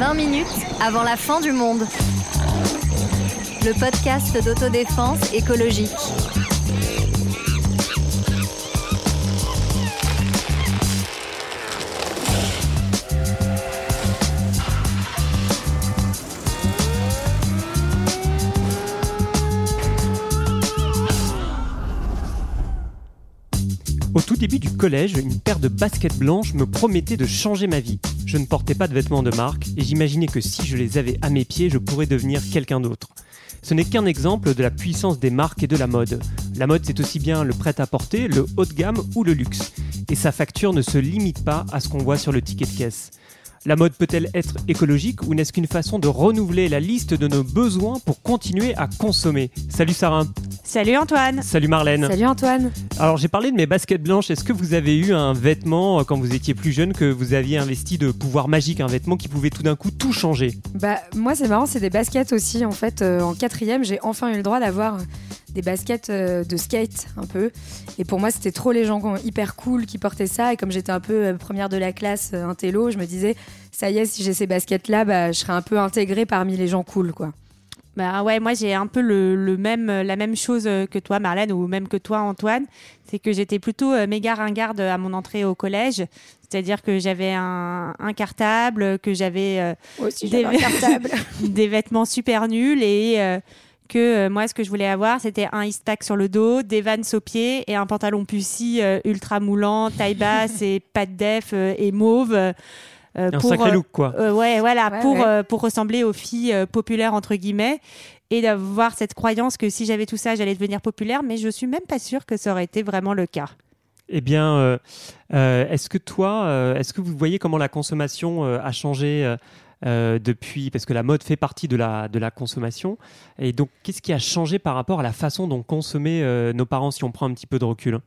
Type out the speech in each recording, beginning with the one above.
20 minutes avant la fin du monde. Le podcast d'autodéfense écologique. Au tout début du collège, une paire de baskets blanches me promettait de changer ma vie. Je ne portais pas de vêtements de marque et j'imaginais que si je les avais à mes pieds, je pourrais devenir quelqu'un d'autre. Ce n'est qu'un exemple de la puissance des marques et de la mode. La mode, c'est aussi bien le prêt-à-porter, le haut de gamme ou le luxe. Et sa facture ne se limite pas à ce qu'on voit sur le ticket de caisse. La mode peut-elle être écologique ou n'est-ce qu'une façon de renouveler la liste de nos besoins pour continuer à consommer? Salut Sarah. Salut Antoine. Salut Marlène. Salut Antoine. Alors j'ai parlé de mes baskets blanches, est-ce que vous avez eu un vêtement euh, quand vous étiez plus jeune que vous aviez investi de pouvoir magique, un vêtement qui pouvait tout d'un coup tout changer? Bah moi c'est marrant, c'est des baskets aussi en fait. euh, en quatrième j'ai enfin eu le droit d'avoir des baskets euh, de skate un peu. Et pour moi c'était trop les gens hyper cool qui portaient ça. Et comme j'étais un peu euh, première de la classe, euh, un télo, je me disais ça y est si j'ai ces baskets là, bah, je serais un peu intégrée parmi les gens cool quoi. Bah ouais, moi j'ai un peu le, le même, la même chose que toi Marlène ou même que toi Antoine. C'est que j'étais plutôt euh, méga ringarde à mon entrée au collège. C'est-à-dire que j'avais un, un cartable, que j'avais euh, Aussi Des- vêtements super nuls et euh, que euh, moi ce que je voulais avoir c'était un Eastpak sur le dos, des Vans aux pieds et un pantalon pussy euh, ultra moulant, taille basse et pas de def euh, et mauve. euh, Un pour, sacré look quoi. Euh, ouais, voilà, Ouais, pour, ouais. euh, pour ressembler aux filles euh, populaires, entre guillemets, et d'avoir cette croyance que si j'avais tout ça, j'allais devenir populaire, mais je suis même pas sûre que ça aurait été vraiment le cas. Eh bien, euh, euh, est-ce que toi, euh, est-ce que vous voyez comment la consommation euh, a changé euh, depuis, parce que la mode fait partie de la, de la consommation, et donc qu'est-ce qui a changé par rapport à la façon dont consommaient euh, nos parents, si on prend un petit peu de recul hein?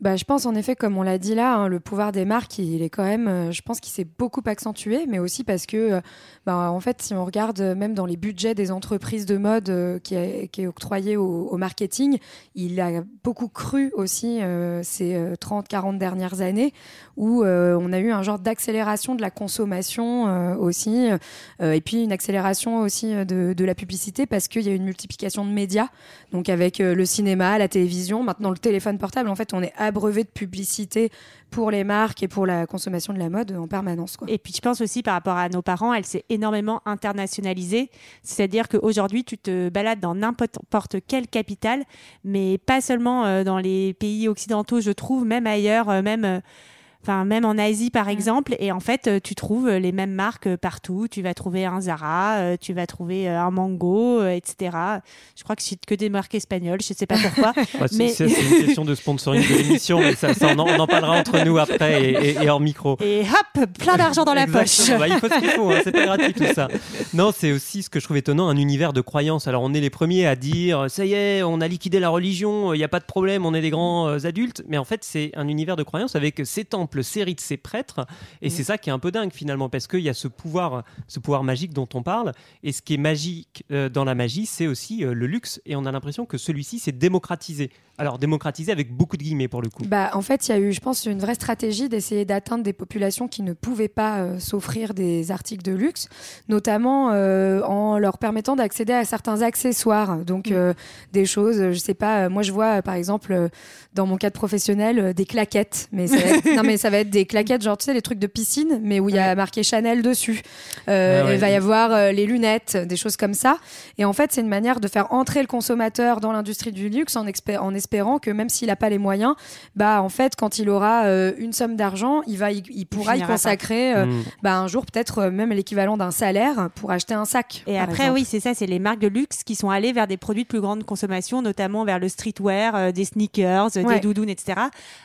Bah, je pense en effet, comme on l'a dit là, hein, le pouvoir des marques, il est quand même, euh, je pense qu'il s'est beaucoup accentué, mais aussi parce que, euh, bah, en fait, si on regarde euh, même dans les budgets des entreprises de mode qui, est, octroyé au, marketing, il a beaucoup cru aussi ces 30-40 dernières années, où on a eu un genre d'accélération de la consommation aussi, et puis une accélération aussi de, la publicité, parce qu'il y a une multiplication de médias, donc avec le cinéma, la télévision, maintenant le téléphone portable, en fait, on est abreuvé de publicité pour les marques et pour la consommation de la mode en permanence. Et puis je pense aussi par rapport à nos parents, elle s'est énormément internationalisée. C'est-à-dire qu'aujourd'hui, tu te balades dans n'importe quelle capitale, mais pas seulement euh, dans les pays occidentaux, je trouve, même ailleurs, euh, même. Euh, Enfin, même en Asie, par exemple, et en fait, euh, tu trouves les mêmes marques euh, partout. Tu vas trouver un Zara, euh, tu vas trouver euh, un Mango, euh, etc. Je crois que je cite que des marques espagnoles, je sais pas pourquoi. Ouais, c'est- Mais- c'est c'est une question de sponsoring de l'émission, mais ça, ça, on, en, on en parlera entre nous après et, et- et hors micro. Et hop, plein d'argent dans la poche. Bah, il faut ce qu'il faut, hein, c'est pas gratuit tout ça. Non, c'est aussi ce que je trouve étonnant, un univers de croyances. Alors on est les premiers à dire, ça y est, on a liquidé la religion, il n'y a pas de problème, on est des grands euh, adultes. Mais en fait, c'est un univers de croyances avec ces temples, ces rites, ces prêtres. Et c'est ça qui est un peu dingue finalement, parce qu'il y a ce pouvoir, ce pouvoir magique dont on parle. Et ce qui est magique euh, dans la magie, c'est aussi euh, le luxe. Et on a l'impression que celui-ci s'est démocratisé. Alors démocratisé avec beaucoup de guillemets pour le coup. Bah, en fait, il y a eu, je pense, une vraie stratégie d'essayer d'atteindre des populations qui ne pouvaient pas euh, s'offrir des articles de luxe, notamment euh, en leur permettant d'accéder à certains accessoires. Donc, euh, des choses, je sais pas, moi je vois par exemple, dans mon cadre professionnel, des claquettes. Mais ça, va être, non, mais ça va être des claquettes, genre, tu sais, les trucs de piscine, mais où il y a marqué Chanel dessus. Euh, Ah ouais. Il va y avoir euh, les lunettes, des choses comme ça. Et en fait, c'est une manière de faire entrer le consommateur dans l'industrie du luxe en espérant que même s'il n'a pas les moyens, bah en fait, quand il aura euh, une somme d'argent, il va, il, pourra y consacrer euh, Mm. bah, un jour peut-être euh, même l'équivalent d'un salaire pour acheter un sac. Et après, exemple. oui, c'est ça, c'est les marques de luxe qui sont allées vers des produits de plus grande consommation, notamment vers le streetwear, euh, des sneakers, Ouais. des doudounes, etc.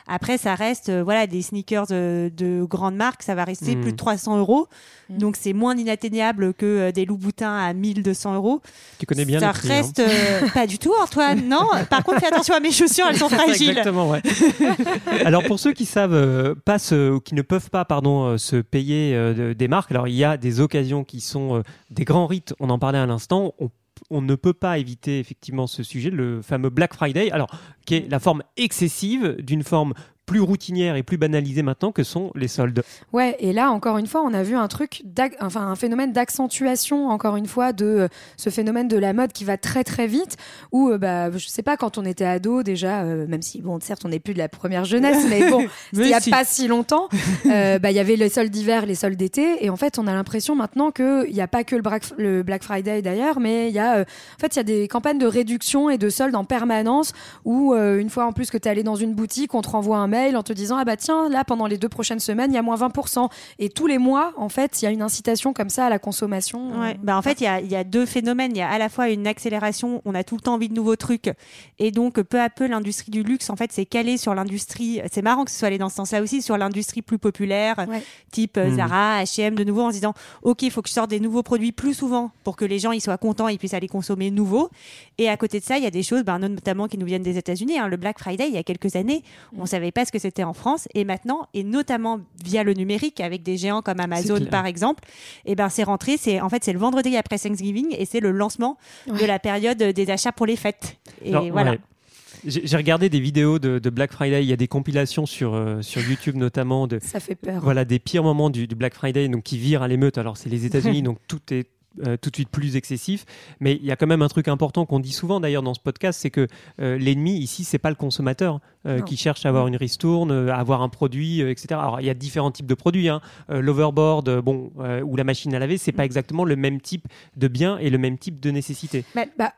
Après, ça reste, euh, voilà, des sneakers euh, de grande marque, ça va rester Mm. plus de 300 euros. Mm. Donc, c'est moins inatteignable que euh, des Louboutins à 1200 euros. Tu connais bien ça les prix, hein. reste euh, pas du tout, Antoine. Non? Par contre, fais attention à mes chaussures, elles sont fragiles. Exactement, ouais. alors pour ceux qui savent euh, pas se- ou qui ne peuvent pas pardon euh, se payer euh, de- des marques, alors il y a des occasions qui sont des grands rites. On en parlait à l'instant. On, on ne peut pas éviter effectivement ce sujet, le fameux Black Friday. Alors qui est la forme excessive d'une forme plus routinière et plus banalisée maintenant que sont les soldes. Ouais, et là encore une fois, on a vu un truc, enfin un phénomène d'accentuation encore une fois de euh, ce phénomène de la mode qui va très très vite. Où euh, bah je sais pas quand on était ado déjà, euh, même si bon certes on n'est plus de la première jeunesse, mais bon il n'y a pas si longtemps, bah il y avait les soldes d'hiver, les soldes d'été, et en fait on a l'impression maintenant qu'il n'y a pas que le Black, le Black Friday d'ailleurs, mais il y a en fait il y a des campagnes de réduction et de soldes en permanence où une fois en plus que tu es allé dans une boutique, on te renvoie un mail en te disant ah bah tiens là pendant les deux prochaines semaines il y a moins 20% et tous les mois en fait il y a une incitation comme ça à la consommation. Ouais. bah en fait il y a, y a, deux phénomènes il y a à la fois une accélération on a tout le temps envie de nouveaux trucs et donc peu à peu l'industrie du luxe en fait c'est calé sur l'industrie c'est marrant que ce soit allé dans ce sens-là aussi sur l'industrie plus populaire type euh, mmh. Zara H&M de nouveau en se disant ok il faut que je sorte des nouveaux produits plus souvent pour que les gens ils soient contents et puissent aller consommer nouveau et à côté de ça il y a des choses bah, notamment qui nous viennent des États-Unis hein. le Black Friday il y a quelques années on mmh. savait pas ce que c'était en France et maintenant, et notamment via le numérique avec des géants comme Amazon par exemple, et eh ben c'est rentré, c'est en fait c'est le vendredi après Thanksgiving et c'est le lancement de la période des achats pour les fêtes. Et voilà. J'ai regardé des vidéos de, Black Friday. Il y a des compilations sur, euh, sur YouTube notamment de ça fait peur. Voilà des pires moments du, du Black Friday, donc qui virent à l'émeute. Alors c'est les États-Unis, donc tout est euh, tout de suite plus excessif. Mais il y a quand même un truc important qu'on dit souvent d'ailleurs dans ce podcast, c'est que euh, l'ennemi ici, c'est pas le consommateur euh, qui cherche à avoir une ristourne, à avoir un produit, etc. Alors il y a différents types de produits. Hein. L'overboard, bon, ou la machine à laver, c'est pas mm. exactement le même type de bien et le même type de nécessité. bah,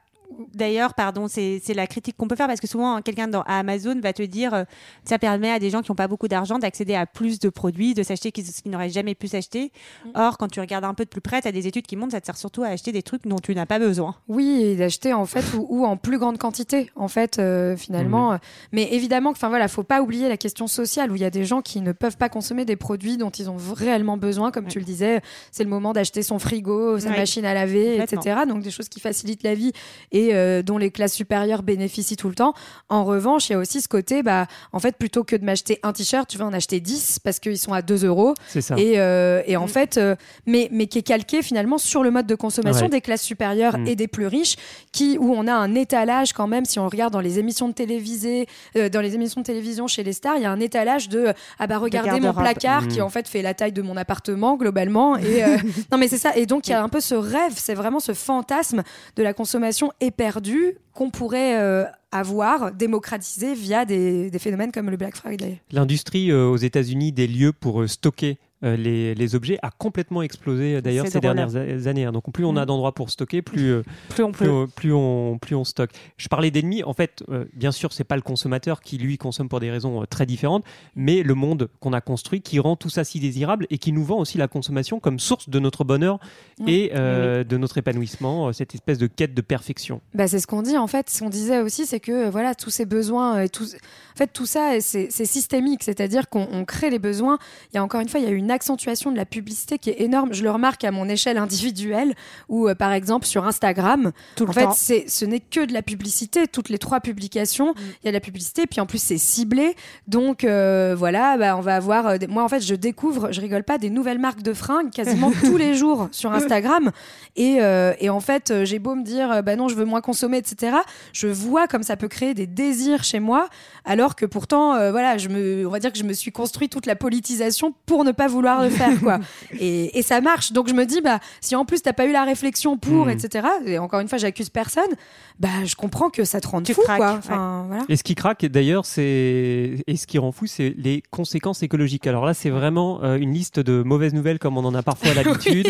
D'ailleurs, pardon, c'est la critique qu'on peut faire parce que souvent, quelqu'un à Amazon va te dire euh, ça permet à des gens qui n'ont pas beaucoup d'argent d'accéder à plus de produits, de s'acheter ce qu'ils n'auraient jamais pu s'acheter. Mm. Or, quand tu regardes un peu de plus près, tu as des études qui montrent que ça te sert surtout à acheter des trucs dont tu n'as pas besoin. Oui, et d'acheter en fait ou, en plus grande quantité, en fait, euh, finalement. Mm. Mais évidemment, enfin voilà, faut pas oublier la question sociale où il y a des gens qui ne peuvent pas consommer des produits dont ils ont réellement besoin, comme tu le disais. C'est le moment d'acheter son frigo, sa machine à laver, etc. Donc des choses qui facilitent la vie et euh, dont les classes supérieures bénéficient tout le temps. En revanche, il y a aussi ce côté, bah, en fait, plutôt que de m'acheter un t-shirt, tu vas en acheter 10 parce qu'ils sont à 2 euros. C'est ça. Et, euh, et en mm. fait, euh, mais, mais qui est calqué finalement sur le mode de consommation des classes supérieures mm. et des plus riches, qui, où on a un étalage quand même, si on regarde dans les émissions de télévisée, dans les émissions de télévision chez les stars, il y a un étalage de, ah bah regardez mon placard qui mm. en fait fait la taille de mon appartement globalement. Et, non mais c'est ça. Et donc il y a un peu ce rêve, c'est vraiment ce fantasme de la consommation éperdue qu'on pourrait euh, avoir démocratisé via des, phénomènes comme le Black Friday. L'industrie euh, aux États-Unis des lieux pour euh, stocker euh, les, objets a complètement explosé euh, d'ailleurs ces dernières années. Hein. Donc plus on a mm. d'endroits pour stocker, plus, euh, plus, on plus, on, plus, on, stocke. Je parlais d'ennemis. En fait, bien sûr, c'est pas le consommateur qui lui consomme pour des raisons très différentes, mais le monde qu'on a construit qui rend tout ça si désirable et qui nous vend aussi la consommation comme source de notre bonheur et de notre épanouissement, cette espèce de quête de perfection. Bah, c'est ce qu'on dit en fait. Ce qu'on disait aussi, c'est que voilà tous ces besoins et tout, en fait tout ça c'est systémique, c'est-à-dire qu'on crée les besoins. Il y a encore une fois, il y a une accentuation de la publicité qui est énorme. Je le remarque à mon échelle individuelle, où euh, par exemple sur Instagram, Tout en fait, c'est ce n'est que de la publicité. Toutes les trois publications, mm. il y a de la publicité, puis en plus c'est ciblé. Donc euh, voilà, bah, on va avoir. Euh, moi en fait, je découvre, je rigole pas, des nouvelles marques de fringues quasiment tous les jours sur Instagram. Et, et en fait, j'ai beau me dire, bah non, je veux moins consommer, etc. Je vois comme ça peut créer des désirs chez moi, alors que pourtant, voilà, je me, on va dire que je me suis construit toute la politisation pour ne pas vouloir vouloir le faire, quoi. et, et, ça marche. Donc je me dis, bah, si en plus t'as pas eu la réflexion pour, hmm. etc. Et encore une fois, j'accuse personne. Bah, je comprends que ça te rende fou, quoi. Enfin, voilà. Et ce qui craque, d'ailleurs, c'est et ce qui rend fou, c'est les conséquences écologiques. Alors là, c'est vraiment euh, une liste de mauvaises nouvelles comme on en a parfois l'habitude.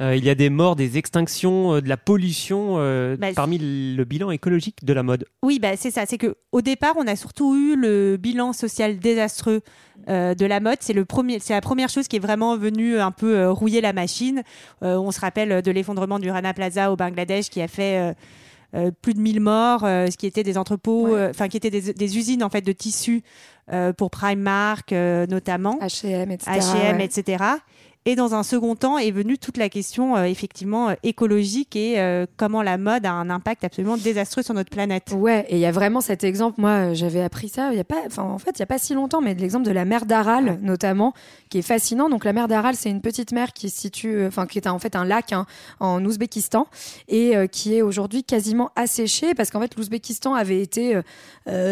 Euh, il y a des morts, des extinctions, euh, de la pollution bah, parmi le bilan écologique de la mode. Oui, bah, c'est ça. C'est que au départ, on a surtout eu le bilan social désastreux de la mode. C'est le premier, c'est la première chose qui est vraiment venue un peu rouiller la machine. on se rappelle de l'effondrement du Rana Plaza au Bangladesh qui a fait euh, plus de 1000 morts, euh, ce qui étaient des entrepôts, euh, enfin qui étaient des, usines en fait de tissus pour Primark notamment, H&M, etc. H&M, etc. Et dans un second temps est venue toute la question effectivement écologique et comment la mode a un impact absolument désastreux sur notre planète. Ouais, et il y a vraiment cet exemple. Moi, j'avais appris ça. Il y a pas, enfin, en fait, il y a pas si longtemps, mais l'exemple de la mer d'Aral, notamment, qui est fascinant. Donc, la mer d'Aral, c'est une petite mer qui se situe, enfin, qui est en fait un lac hein, en Ouzbékistan et qui est aujourd'hui quasiment asséché parce qu'en fait, l'Ouzbékistan avait été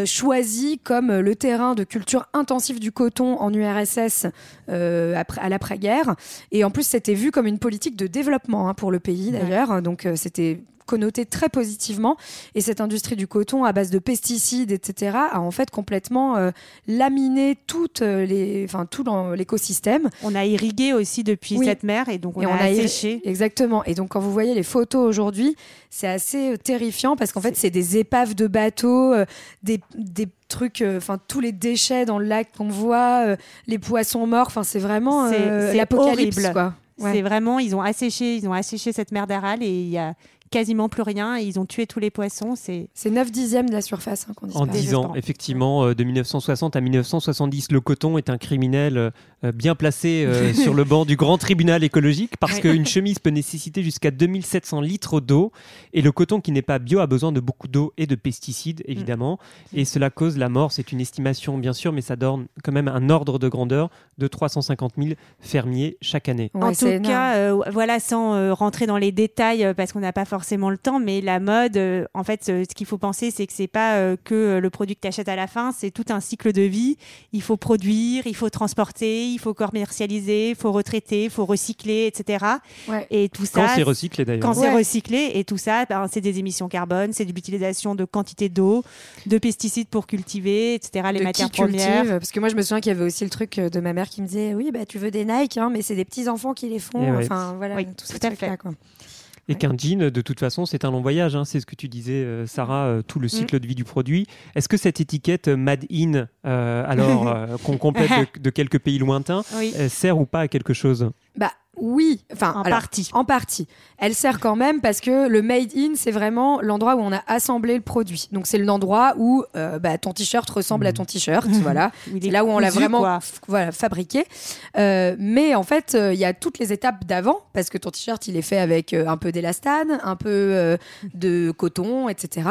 choisi comme le terrain de culture intensive du coton en URSS euh, après, à l'après-guerre. Et en plus, c'était vu comme une politique de développement hein, pour le pays d'ailleurs. Donc, euh, c'était connoté très positivement. Et cette industrie du coton à base de pesticides, etc., a en fait complètement euh, laminé toutes les, enfin, tout l'écosystème. On a irrigué aussi depuis cette mer et donc on, a, séché. Exactement. Et donc quand vous voyez les photos aujourd'hui, c'est assez euh, terrifiant parce qu'en fait c'est des épaves de bateaux, euh, des, des trucs, enfin tous les déchets dans le lac qu'on voit, les poissons morts. Enfin c'est vraiment l'apocalypse quoi. C'est vraiment, ils ont asséché, ils ont asséché cette mer d'Aral et il y a quasiment plus rien. ils ont tué tous les poissons. C'est 9 dixièmes de la surface hein, qu'on En 10 ans, effectivement, euh, de 1960 à 1970, le coton est un criminel euh, bien placé euh, sur le banc du grand tribunal écologique parce qu'une chemise peut nécessiter jusqu'à 2700 litres d'eau et le coton qui n'est pas bio a besoin de beaucoup d'eau et de pesticides, mm. évidemment. Et cela cause la mort. C'est une estimation, bien sûr, mais ça donne quand même un ordre de grandeur de 350 000 fermiers chaque année. en tout cas, voilà, sans rentrer dans les détails parce qu'on n'a pas forcément forcément le temps, mais la mode, euh, en fait, ce, qu'il faut penser, c'est que c'est pas euh, que le produit que tu achètes à la fin, c'est tout un cycle de vie. Il faut produire, il faut transporter, il faut commercialiser, il faut retraiter, il faut recycler, etc. Et tout ça. Quand c'est recyclé d'ailleurs. Quand c'est recyclé, et tout ça, ben, c'est des émissions carbone, c'est de l'utilisation de quantité d'eau, de pesticides pour cultiver, etc. Les matières premières. parce que moi, je me souviens qu'il y avait aussi le truc de ma mère qui me disait, oui, bah tu veux des Nike, hein, mais c'est des petits enfants qui les font. Enfin, voilà, tout, tout à fait. Quoi. Et qu'un jean, de toute façon, c'est un long voyage. Hein. C'est ce que tu disais, euh, Sarah, euh, tout le mm. cycle de vie du produit. Est-ce que cette étiquette euh, Made in, alors qu'on complète de, quelques pays lointains, sert ou pas à quelque chose? Bah, oui, enfin en partie. En partie. Elle sert quand même parce que le made in, c'est vraiment l'endroit où on a assemblé le produit. Donc c'est l'endroit où euh, bah, ton t-shirt ressemble à ton t-shirt, voilà. C'est là où on l'a vraiment voilà, fabriqué. Euh, mais en fait, euh, il y a toutes les étapes d'avant parce que ton t-shirt, il est fait avec un peu d'élastane, un peu de coton, etc.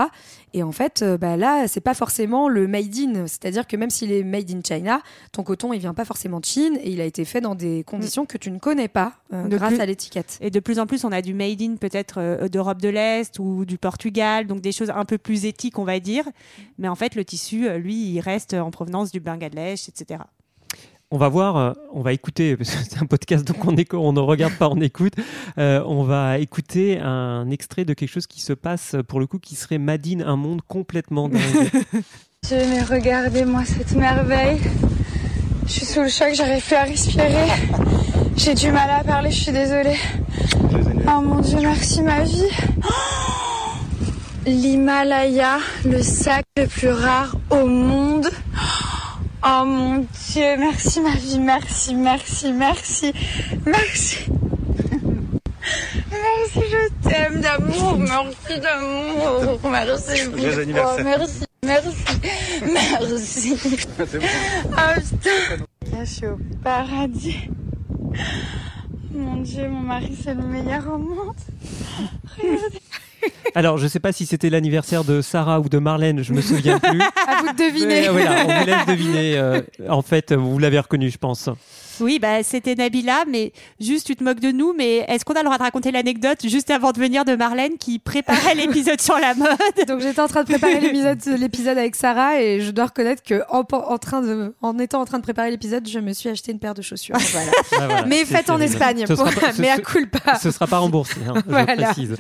Et en fait, bah, là, c'est pas forcément le made in. C'est-à-dire que même s'il est made in China, ton coton, il vient pas forcément de Chine et il a été fait dans des conditions que tu ne connais pas euh, grâce à l'étiquette. Et de plus en plus, on a du made in peut-être euh, d'Europe de l'Est ou du Portugal, donc des choses un peu plus éthiques, on va dire. Mais en fait, le tissu, euh, lui, il reste en provenance du Bangladesh, etc. On va voir, on va écouter, parce que c'est un podcast, donc on, on ne regarde pas, on écoute. on va écouter un extrait de quelque chose qui se passe, pour le coup, qui serait Madine, un monde complètement dingue. mais regardez-moi cette merveille. Je suis sous le choc, j'arrive plus à respirer. J'ai du mal à parler, je suis désolée. Oh mon dieu, merci ma vie. L'Himalaya, le sac le plus rare au monde. Oh mon dieu, merci ma vie, merci, merci, merci, merci. Merci, je t'aime d'amour, merci d'amour, merci. Oh, merci. Merci. Merci. Ah putain. je suis au paradis. Mon Dieu, mon mari, c'est le meilleur au monde. Regardez. Alors, je ne sais pas si c'était l'anniversaire de Sarah ou de Marlène, je me souviens plus. à vous de deviner. voilà, on vous laisse deviner. Euh, en fait, vous l'avez reconnu, je pense. Oui, bah, c'était Nabila, mais juste tu te moques de nous, mais est-ce qu'on a le droit de raconter l'anecdote juste avant de venir de Marlène qui préparait l'épisode sur la mode? Donc j'étais en train de préparer l'épisode avec Sarah et je dois reconnaître que en, train de, en étant en train de préparer l'épisode, je me suis acheté une paire de chaussures. Voilà. Ah, mais faites en Espagne, mais à culpa. Ce sera pas remboursé, hein, je précise.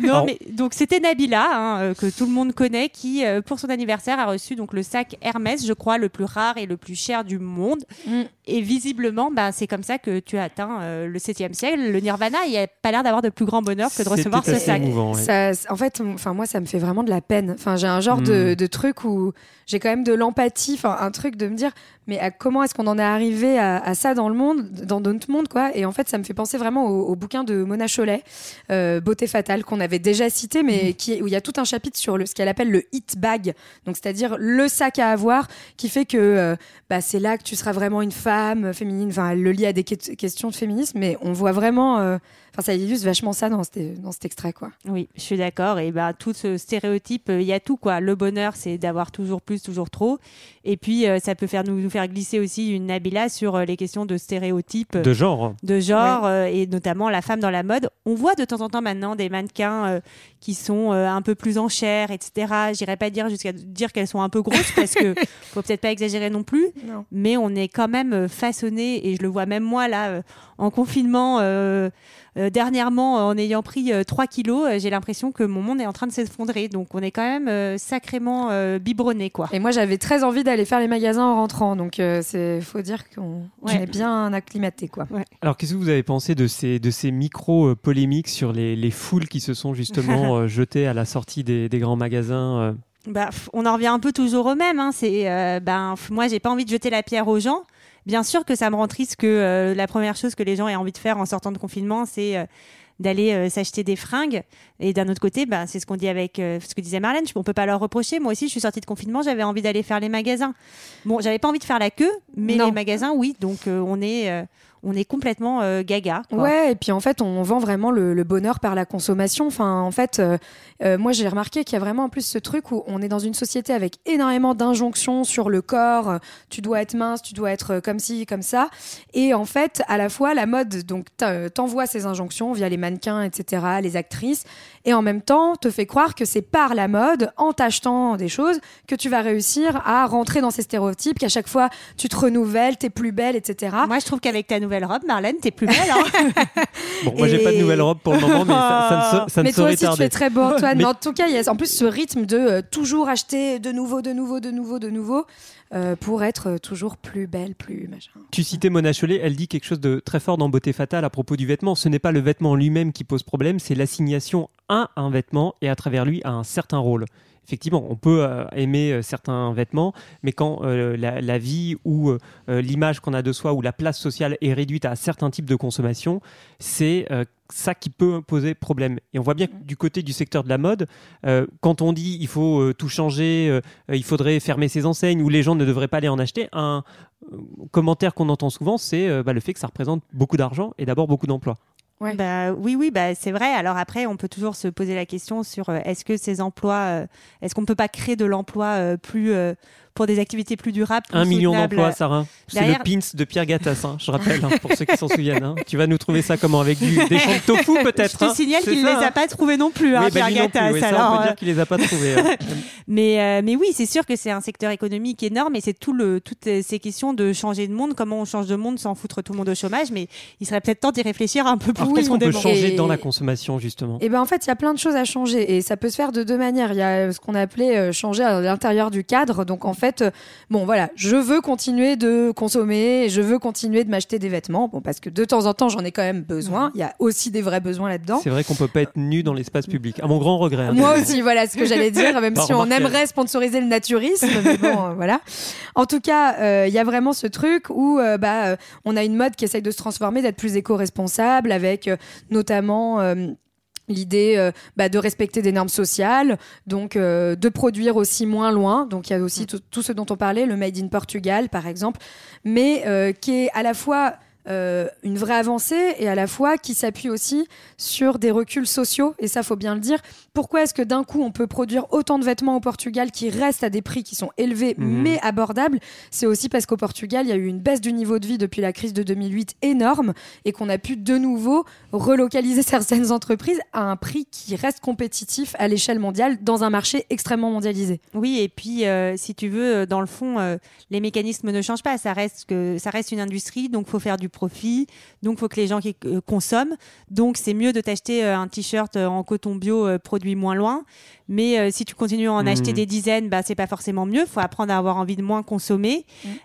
Non, mais donc c'était Nabila hein, euh, que tout le monde connaît qui euh, pour son anniversaire a reçu donc le sac Hermès, je crois le plus rare et le plus cher du monde. Mm. Et visiblement, bah, c'est comme ça que tu as atteint euh, le 7e siècle. Le nirvana, il n'y a pas l'air d'avoir de plus grand bonheur que de recevoir ce sac. en fait, enfin, moi, ça me fait vraiment de la peine. Enfin, j'ai un genre de, hmm. de, truc où j'ai quand même de l'empathie, enfin, un truc de me dire, mais à comment est-ce qu'on en est arrivé à, ça dans le monde, dans notre monde, quoi. Et en fait, ça me fait penser vraiment au, bouquin de Mona Cholet, euh, Beauté fatale, qu'on avait déjà cité, mais mmh. qui, où il y a tout un chapitre sur le, ce qu'elle appelle le hit bag, donc c'est-à-dire le sac à avoir, qui fait que euh, bah, c'est là que tu seras vraiment une femme féminine. Enfin, elle le lie à des questions de féminisme, mais on voit vraiment. Euh, Enfin, ça illustre vachement ça dans cet, dans cet extrait, quoi. Oui, je suis d'accord. Et bah, tout ce stéréotype, euh, il y a tout, quoi. Le bonheur, c'est d'avoir toujours plus, toujours trop. Et puis, euh, ça peut faire nous, nous, faire glisser aussi une Nabila sur euh, les questions de stéréotypes. De genre. De genre, et notamment la femme dans la mode. On voit de temps en temps maintenant des mannequins qui sont un peu plus en chair, etc. J'irais pas dire jusqu'à dire qu'elles sont un peu grosses parce que faut peut-être pas exagérer non plus. Mais on est quand même façonné, et je le vois même moi là, en confinement. Euh, dernièrement, en ayant pris 3 euh, kilos, euh, j'ai l'impression que mon monde est en train de s'effondrer. Donc, on est quand même sacrément biberonné, quoi. Et moi, j'avais très envie d'aller faire les magasins en rentrant. Donc, il faut dire qu'on est bien acclimaté, quoi. Alors, qu'est-ce que vous avez pensé de ces, de ces micro-polémiques sur les, les, foules qui se sont justement jetées à la sortie des, des grands magasins bah, on en revient un peu toujours au même. Hein. C'est, ben, moi, j'ai pas envie de jeter la pierre aux gens. Bien sûr que ça me rend triste que euh, la première chose que les gens aient envie de faire en sortant de confinement, c'est euh, d'aller euh, s'acheter des fringues. Et d'un autre côté, bah, c'est ce qu'on dit avec ce que disait Marlène. On peut pas leur reprocher. Moi aussi, je suis sortie de confinement, j'avais envie d'aller faire les magasins. Bon, j'avais pas envie de faire la queue, mais les magasins, oui. Donc, on est on est complètement euh, gaga. Ouais, et puis en fait, on vend vraiment le, bonheur par la consommation. Enfin, en fait, euh, euh, moi j'ai remarqué qu'il y a vraiment en plus ce truc où on est dans une société avec énormément d'injonctions sur le corps. Tu dois être mince, tu dois être comme ci, comme ça. Et en fait, à la fois, la mode donc t'envoie ces injonctions via les mannequins, etc., les actrices, et en même temps te fait croire que c'est par la mode, en t'achetant des choses, que tu vas réussir à rentrer dans ces stéréotypes, qu'à chaque fois tu te renouvelles, t'es plus belle, etc. Moi, je trouve qu'avec ta nouvelle robe, Marlène, t'es plus belle. Hein bon, moi, j'ai pas de nouvelle robe pour le moment, mais ça, ça ne, mais toi aussi, tu fais très beau, Antoine. mais... en tout cas, il y a en plus ce rythme de euh, toujours acheter de nouveau, de nouveau, de nouveau, de nouveau. Euh, pour être toujours plus belle, plus machin. Tu citais Mona Chollet, elle dit quelque chose de très fort dans Beauté Fatale à propos du vêtement. Ce n'est pas le vêtement lui-même qui pose problème, c'est l'assignation un vêtement et à travers lui un certain rôle effectivement, on peut euh, aimer euh, certains vêtements, mais quand euh, la, vie ou l'image qu'on a de soi ou la place sociale est réduite à certains types de consommation, c'est ça qui peut poser problème. Et on voit bien que du côté du secteur de la mode, quand on dit il faut tout changer, il faudrait fermer ses enseignes ou les gens ne devraient pas aller en acheter, un commentaire qu'on entend souvent, c'est bah, le fait que ça représente beaucoup d'argent et d'abord beaucoup d'emplois. Bah, oui, oui, bah, c'est vrai. Alors après, on peut toujours se poser la question sur euh, est-ce que ces emplois, euh, est-ce qu'on ne peut pas créer de l'emploi euh, plus pour des activités plus durables. un million d'emplois, Sarah. C'est le pins de Pierre Gattaz, hein, je rappelle, hein, pour ceux qui s'en souviennent. Hein. Tu vas nous trouver ça comment Avec du, des champs de tofu, peut-être Je te signale qu'il ne les a pas trouvés non plus, oui, Pierre Gattaz. Oui, alors, on peut dire qu'il les a pas trouvés. mais, mais oui, c'est sûr que c'est un secteur économique énorme et c'est tout le, toutes ces questions de changer de monde, comment on change de monde sans foutre tout le monde au chômage. Mais il serait peut-être temps d'y réfléchir un peu plus. Qu'est-ce qu'on peut changer dans la consommation, justement? Et eh ben en fait, il y a plein de choses à changer et ça peut se faire de deux manières. Il y a ce qu'on appelait changer à l'intérieur du cadre. Donc en fait, bon, voilà, je veux continuer de consommer, je veux continuer de m'acheter des vêtements, bon, parce que de temps en temps, j'en ai quand même besoin. Il y a aussi des vrais besoins là-dedans. C'est vrai qu'on peut pas être nu dans l'espace public. À mon grand regret. Hein. Moi aussi, voilà ce que j'allais dire, même si on aimerait sponsoriser le naturisme, mais bon, euh, voilà. En tout cas, euh, il y a vraiment ce truc où euh, bah, on a une mode qui essaye de se transformer, d'être plus éco-responsable, avec notamment l'idée euh, bah, de respecter des normes sociales, donc euh, de produire aussi moins loin. Donc il y a aussi mm. tout, ce dont on parlait, le Made in Portugal par exemple, mais euh, qui est à la fois euh, une vraie avancée et à la fois qui s'appuie aussi sur des reculs sociaux. Et ça, faut bien le dire. Pourquoi est-ce que d'un coup, on peut produire autant de vêtements au Portugal qui restent à des prix qui sont élevés mhm. mais abordables? C'est aussi parce qu'au Portugal, il y a eu une baisse du niveau de vie depuis la crise de 2008 énorme et qu'on a pu de nouveau relocaliser certaines entreprises à un prix qui reste compétitif à l'échelle mondiale dans un marché extrêmement mondialisé. Oui, et puis euh, si tu veux, dans le fond, euh, les mécanismes ne changent pas. Ça reste, que, ça reste une industrie, donc il faut faire du profit. Donc, il faut que les gens qui euh, consomment. Donc, c'est mieux de t'acheter euh, un t-shirt euh, en coton bio euh, produit moins loin. Mais euh, si tu continues à en Mhm. acheter des dizaines, bah, c'est pas forcément mieux. Il faut apprendre à avoir envie de moins consommer.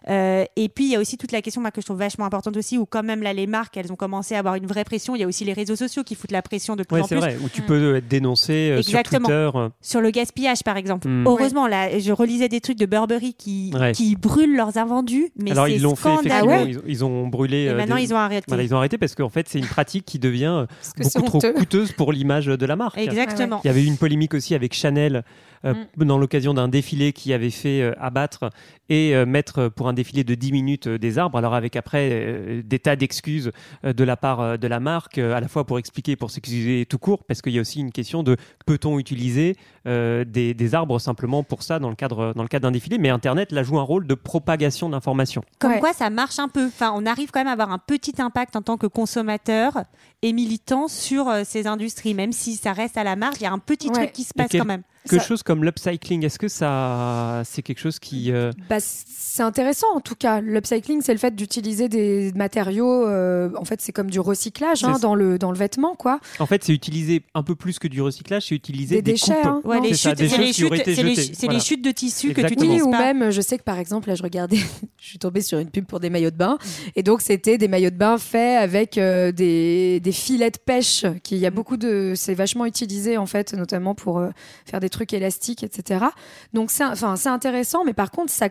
Euh, et puis, il y a aussi toute la question moi, que je trouve vachement importante aussi, où quand même là, les marques, elles ont commencé à avoir une vraie pression. Il y a aussi les réseaux sociaux qui foutent la pression de plus Ouais, en c'est plus. vrai, où tu peux être dénoncé euh, sur. Twitter. Sur le gaspillage, par exemple. Heureusement, là, je relisais des trucs de Burberry qui, Ouais. qui brûlent leurs invendus. Mais Alors ils l'ont fait effectivement, ouais ils, ont- ils ont brûlé. Euh, maintenant, des- ils ont arrêté. Voilà, ils ont arrêté parce qu'en fait c'est une pratique qui devient euh, beaucoup trop honteux. coûteuse pour l'image de la marque. Exactement. Il y avait eu une polémique aussi avec Chanel euh, dans l'occasion d'un défilé qui avait fait euh, abattre et euh, mettre pour un défilé de 10 minutes des arbres. Alors avec après des tas d'excuses de la part de la marque, à la fois pour expliquer, pour s'excuser tout court, parce qu'il y a aussi une question de peut-on utiliser euh, des, des arbres simplement pour ça dans le cadre dans le cadre d'un défilé. Mais Internet là joue un rôle de propagation d'informations. Comme Ouais. quoi, ça marche un peu. Enfin, on arrive quand même à avoir un petit impact en tant que consommateur et militant sur euh, ces industries, même si ça reste à la marge. Il y a un petit Ouais. truc qui se passe quel- quand même. Quelque Ça- chose comme l'upcycling, est-ce que ça c'est quelque chose qui euh, Bah, c'est intéressant en tout cas. L'upcycling, c'est le fait d'utiliser des matériaux. euh, en fait, c'est comme du recyclage hein, dans le dans le vêtement, quoi. En fait, c'est utiliser un peu plus que du recyclage, c'est utiliser Des des, déchets, hein. Ouais, les chutes, des c'est les chutes, les, Voilà. les chutes de tissu que tu Exactement. Oui, utilises ou pas. même, je sais que par exemple, là, je regardais, je suis tombée sur une pub pour des maillots de bain, et donc c'était des maillots de bain faits avec euh, des, des filets de pêche. Qui il y a beaucoup de, c'est vachement utilisé en fait, notamment pour euh, faire des trucs élastiques, etc. Donc c'est, enfin, c'est intéressant, mais par contre, ça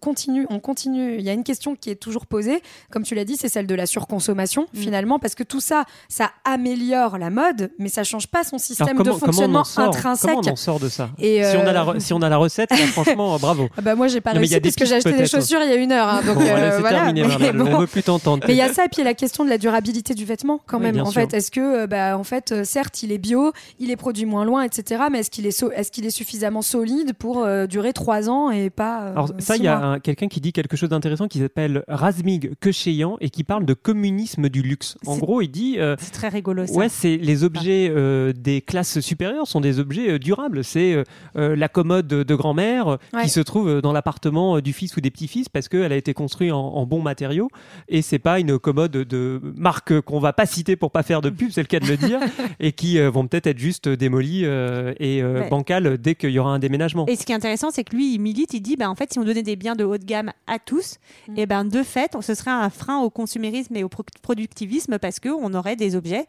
continue, on continue. Il y a une question qui est toujours posée, comme tu l'as dit, c'est celle de la surconsommation Mm. finalement, parce que tout ça, ça améliore la mode, mais ça change pas son système comment, de fonctionnement intrinsèque. Comment on en sort de ça? Et, si, on a la, euh, si on a la recette, là, franchement, bravo. Ah bah moi j'ai pas Non, réussi parce que j'ai acheté des chaussures il y a une heure. hein, donc Bon, euh, voilà, c'est voilà. terminé, Mais Marlène, bon. on veut plus t'entendre. Mais il y a ça, puis il y a la question de la durabilité du vêtement quand même. En sûr. fait, est-ce que, euh, bah, en fait, euh, certes, il est bio, il est produit moins loin, etc. Mais est-ce qu'il est, so- est-ce qu'il est suffisamment solide pour euh, durer trois ans et pas euh, Alors ça, six il y a quelqu'un qui dit quelque chose d'intéressant qui s'appelle Razmig Kecheyan et qui parle de communisme du luxe. En gros, il dit euh, C'est très rigolo ça. Ouais, c'est les objets euh, des classes supérieures sont des objets euh, durables. C'est la commode de grand-mère Ouais. qui se trouve dans l'appartement du fils ou des petits-fils parce qu'elle a été construite en, en bons matériaux et c'est pas une commode de marque qu'on va pas citer pour pas faire de pub, c'est le cas de le dire, et qui vont peut-être être juste démolies et Ouais. bancales dès qu'il y aura un déménagement. Et ce qui est intéressant, c'est que lui, il milite, il dit, bah, en fait, si on donnait des biens de haut de gamme à tous, Mm. et ben de fait, ce serait un frein au consumérisme et au pro- productivisme parce qu'on aurait des objets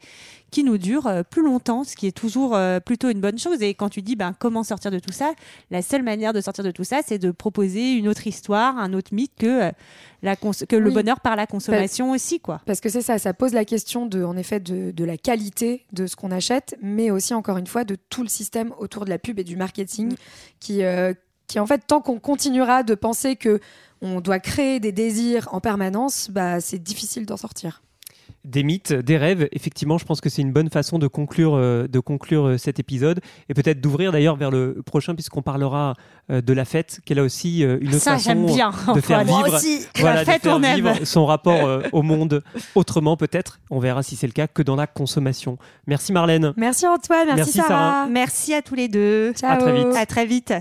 qui nous durent euh, plus longtemps, ce qui est toujours euh, plutôt une bonne chose. Et quand tu dis, ben, comment sortir de tout ça, la seule manière de sortir de tout ça, c'est de proposer une autre histoire, un autre mythe que, euh, la que le bonheur par la consommation aussi, quoi. Parce que c'est ça, ça pose la question de, en effet, de, de la qualité de ce qu'on achète, mais aussi encore une fois de tout le système autour de la pub et du marketing, qui, euh, qui en fait, tant qu'on continuera de penser que on doit créer des désirs en permanence, bah, c'est difficile d'en sortir. Des mythes, des rêves. Effectivement, je pense que c'est une bonne façon de conclure, euh, de conclure euh, cet épisode et peut-être d'ouvrir d'ailleurs vers le prochain puisqu'on parlera euh, de la fête, qu'elle a aussi euh, une autre Ça, façon j'aime bien. de faire Moi vivre, aussi. voilà, la de fête, faire on aime. vivre son rapport au monde autrement peut-être. On verra si c'est le cas que dans la consommation. Merci Marlène. Merci Antoine, merci, Merci, Sarah. Sarah. Merci à tous les deux. Ciao. À très vite. À très vite.